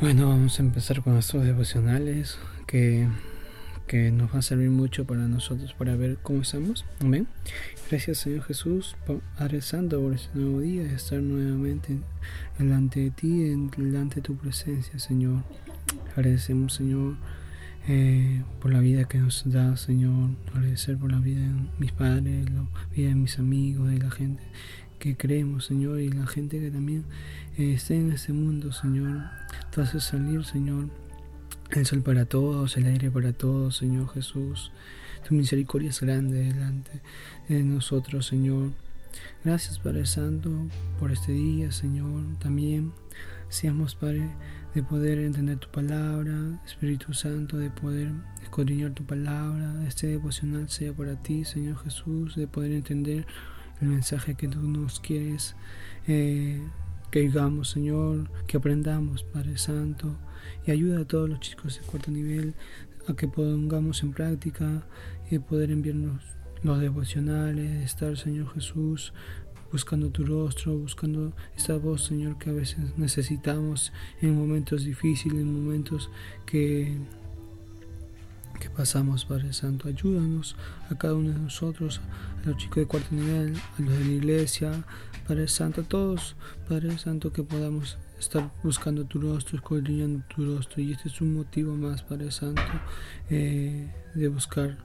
Bueno, vamos a empezar con estos devocionales que, que nos va a servir mucho para nosotros para ver cómo estamos. Amén. Gracias Señor Jesús, Padre Santo, por este nuevo día, de estar nuevamente delante de ti, delante de tu presencia, Señor. Agradecemos, Señor, eh, por la vida que nos da, Señor. Agradecer por la vida de mis padres, la vida de mis amigos, de la gente que creemos, Señor, y la gente que también eh, esté en este mundo, Señor. Te haces salir, Señor, el sol para todos, el aire para todos, Señor Jesús. Tu misericordia es grande delante de nosotros, Señor. Gracias, Padre Santo, por este día, Señor. También seamos, Padre, de poder entender tu palabra, Espíritu Santo, de poder escudriñar tu palabra. Este devocional sea para ti, Señor Jesús, de poder entender el mensaje que tú nos quieres eh, que digamos, Señor, que aprendamos, Padre Santo, y ayuda a todos los chicos de cuarto nivel a que pongamos en práctica y poder enviarnos los devocionales, estar, Señor Jesús, buscando tu rostro, buscando esa voz, Señor, que a veces necesitamos en momentos difíciles, en momentos que que pasamos, Padre Santo. Ayúdanos a cada uno de nosotros, a los chicos de cuarto nivel, a los de la iglesia, Padre Santo, a todos, Padre Santo, que podamos estar buscando tu rostro, escudriñando tu rostro. Y este es un motivo más, Padre Santo, eh, de buscar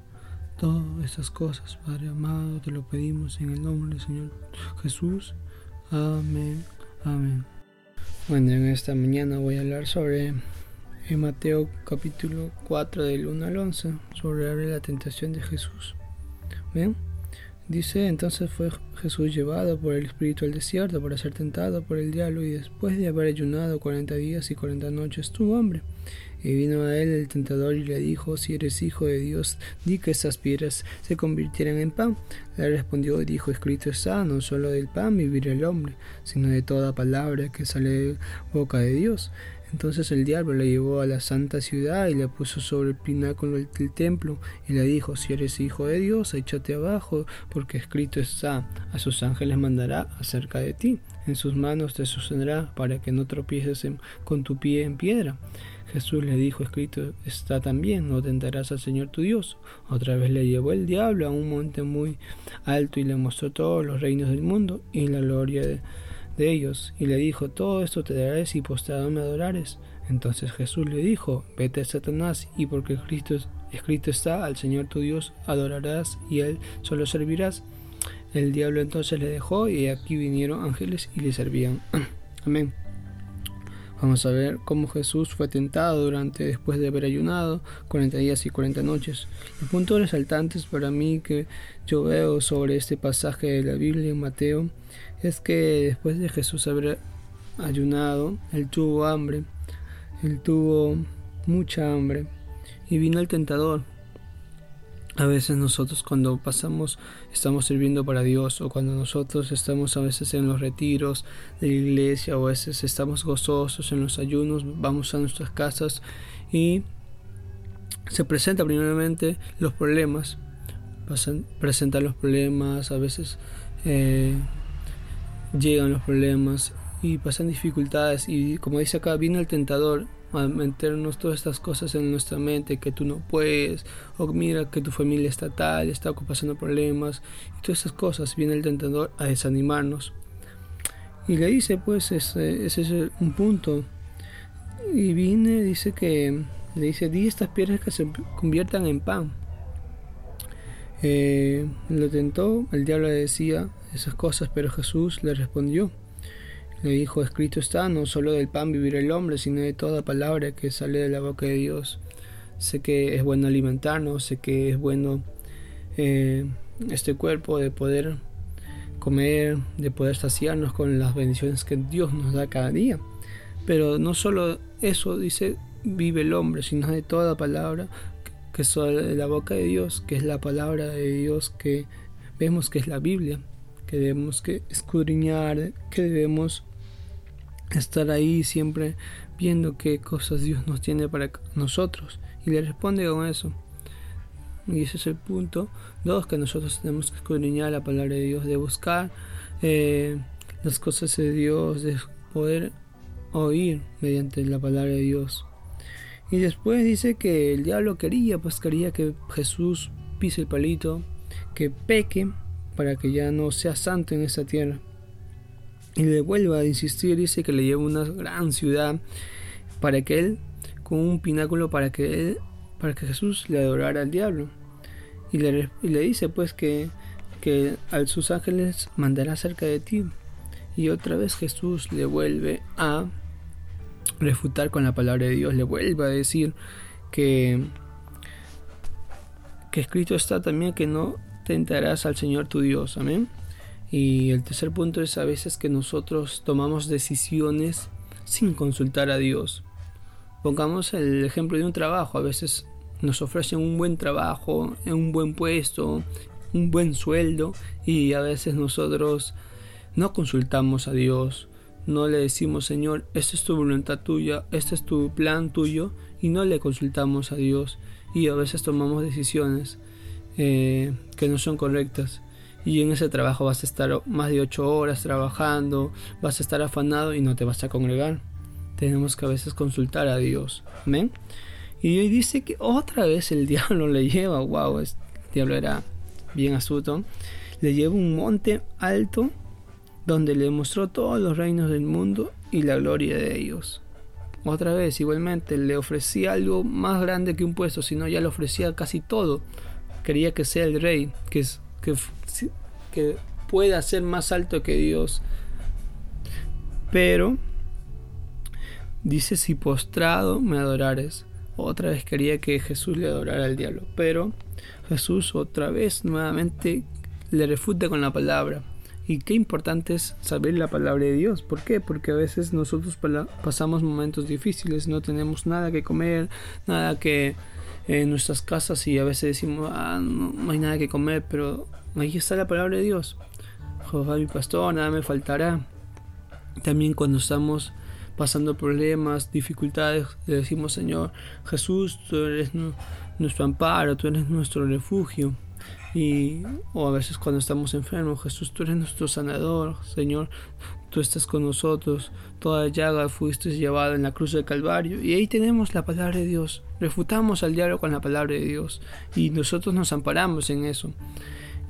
todas estas cosas, Padre amado. Te lo pedimos en el nombre del Señor Jesús. Amén. Amén. Bueno, en esta mañana voy a hablar sobre en Mateo capítulo 4 del 1 al 11 sobre la tentación de Jesús. ¿Ven? Dice, entonces fue Jesús llevado por el Espíritu al desierto para ser tentado por el diablo y después de haber ayunado 40 días y 40 noches tuvo hambre. Y vino a él el tentador y le dijo, si eres hijo de Dios, di que estas piedras se convirtieran en pan. Le respondió y dijo, escrito está, no solo del pan vivirá el hombre, sino de toda palabra que sale de boca de Dios. Entonces el diablo le llevó a la santa ciudad y le puso sobre el pináculo del, templo y le dijo, si eres hijo de Dios, échate abajo, porque escrito está, a sus ángeles mandará acerca de ti, en sus manos te sostendrá para que no tropieces con tu pie en piedra. Jesús le dijo, escrito está también, no tentarás al Señor tu Dios. Otra vez le llevó el diablo a un monte muy alto y le mostró todos los reinos del mundo y la gloria de ellos, y le dijo, todo esto te daré si postrado me adorares. Entonces Jesús le dijo, vete Satanás, y porque escrito está, al Señor tu Dios adorarás y a él solo servirás. El diablo entonces le dejó, y aquí vinieron ángeles y le servían. Amén. Vamos a ver cómo Jesús fue tentado durante después de haber ayunado 40 días y 40 noches. Los puntos resaltantes para mí que yo veo sobre este pasaje de la Biblia en Mateo es que después de Jesús haber ayunado, él tuvo hambre, él tuvo mucha hambre y vino el tentador a veces nosotros cuando pasamos estamos sirviendo para Dios o cuando nosotros estamos a veces en los retiros de la iglesia o a veces estamos gozosos en los ayunos, vamos a nuestras casas y se presentan primeramente los problemas, presentan los problemas, a veces eh, llegan los problemas y pasan dificultades y como dice acá viene el tentador a meternos todas estas cosas en nuestra mente que tú no puedes o mira que tu familia está tal está pasando problemas y todas esas cosas viene el tentador a desanimarnos. Y le dice pues ese, ese es un punto. Y viene dice que le dice di estas piedras que se conviertan en pan. Eh, lo tentó el diablo le decía esas cosas pero Jesús le respondió le dijo, escrito está, no solo del pan vivirá el hombre, sino de toda palabra que sale de la boca de Dios. Sé que es bueno alimentarnos, sé que es bueno eh, este cuerpo de poder comer, de poder saciarnos con las bendiciones que Dios nos da cada día. Pero no solo eso dice vive el hombre, sino de toda palabra que sale de la boca de Dios, que es la palabra de Dios que vemos que es la Biblia, que debemos que escudriñar, que debemos estar ahí siempre viendo qué cosas Dios nos tiene para nosotros y le responde con eso. Y ese es el punto. Dos, que nosotros tenemos que escudriñar la palabra de Dios, de buscar eh, las cosas de Dios, de poder oír mediante la palabra de Dios. Y después dice que el diablo quería, pues quería que Jesús pise el palito, que peque para que ya no sea santo en esta tierra. Y le vuelva a insistir, dice que le lleva una gran ciudad para que él, con un pináculo para que él, para que Jesús le adorara al diablo. Y le, y le dice pues que, que a sus ángeles mandará cerca de ti. Y otra vez Jesús le vuelve a refutar con la palabra de Dios, le vuelve a decir que, que escrito está también que no tentarás al Señor tu Dios. Amén. Y el tercer punto es a veces que nosotros tomamos decisiones sin consultar a Dios. Pongamos el ejemplo de un trabajo. A veces nos ofrecen un buen trabajo, un buen puesto, un buen sueldo y a veces nosotros no consultamos a Dios, no le decimos Señor, esta es tu voluntad tuya, este es tu plan tuyo y no le consultamos a Dios y a veces tomamos decisiones eh, que no son correctas y en ese trabajo vas a estar más de ocho horas trabajando, vas a estar afanado y no te vas a congregar. Tenemos que a veces consultar a Dios. Amén. Y hoy dice que otra vez el diablo le lleva, wow, el diablo era bien astuto, le lleva un monte alto donde le mostró todos los reinos del mundo y la gloria de ellos. Otra vez, igualmente, le ofrecía algo más grande que un puesto, sino ya le ofrecía casi todo. Quería que sea el rey, que, que, pueda ser más alto que Dios. Pero, dice, si postrado me adorares. Otra vez quería que Jesús le adorara al diablo. Pero Jesús otra vez nuevamente le refuta con la palabra. Y qué importante es saber la palabra de Dios. ¿Por qué? Porque a veces nosotros pasamos momentos difíciles, no tenemos nada que comer, nada que en nuestras casas y a veces decimos, ah, no, hay nada que comer, pero ahí está la palabra de Dios. Jehová mi pastor, nada me faltará. También cuando estamos pasando problemas, dificultades, le decimos, Señor, Jesús, tú eres nuestro amparo, tú eres nuestro refugio. Y, o a veces cuando estamos enfermos, Jesús, tú eres nuestro sanador, Señor, tú estás con nosotros, toda llaga fuiste llevada en la cruz del Calvario. Y ahí tenemos la palabra de Dios, refutamos al diablo con la palabra de Dios y nosotros nos amparamos en eso.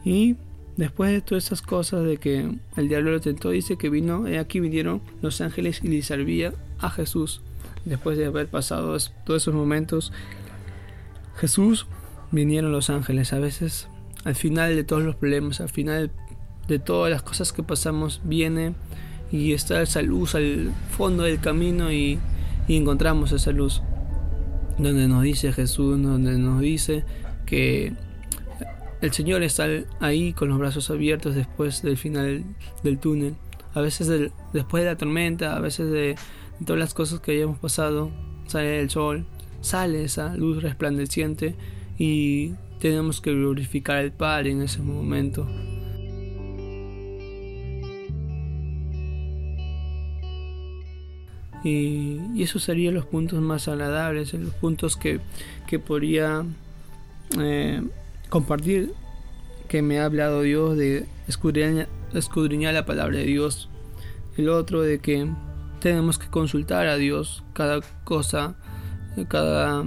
Y después de todas esas cosas de que el diablo lo tentó, dice que vino, aquí vinieron los ángeles y le servía a Jesús. Después de haber pasado todos esos momentos, Jesús vinieron los ángeles. A veces al final de todos los problemas, al final de todas las cosas que pasamos, viene y está esa luz al fondo del camino y, encontramos esa luz. Donde nos dice Jesús, donde nos dice que el Señor está ahí con los brazos abiertos después del final del túnel. A veces después de la tormenta, a veces de, de todas las cosas que hayamos pasado, sale el sol, sale esa luz resplandeciente y tenemos que glorificar al Padre en ese momento. Y, y esos serían los puntos más agradables, los puntos que, que podría eh, compartir que me ha hablado Dios de escudriñar, escudriñar la palabra de Dios. El otro de que tenemos que consultar a Dios cada cosa, cada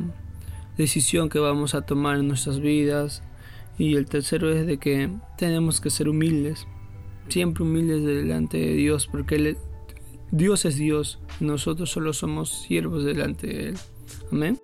decisión que vamos a tomar en nuestras vidas. Y el tercero es de que tenemos que ser humildes, siempre humildes delante de Dios, porque Dios es Dios, nosotros solo somos siervos delante de Él. Amén.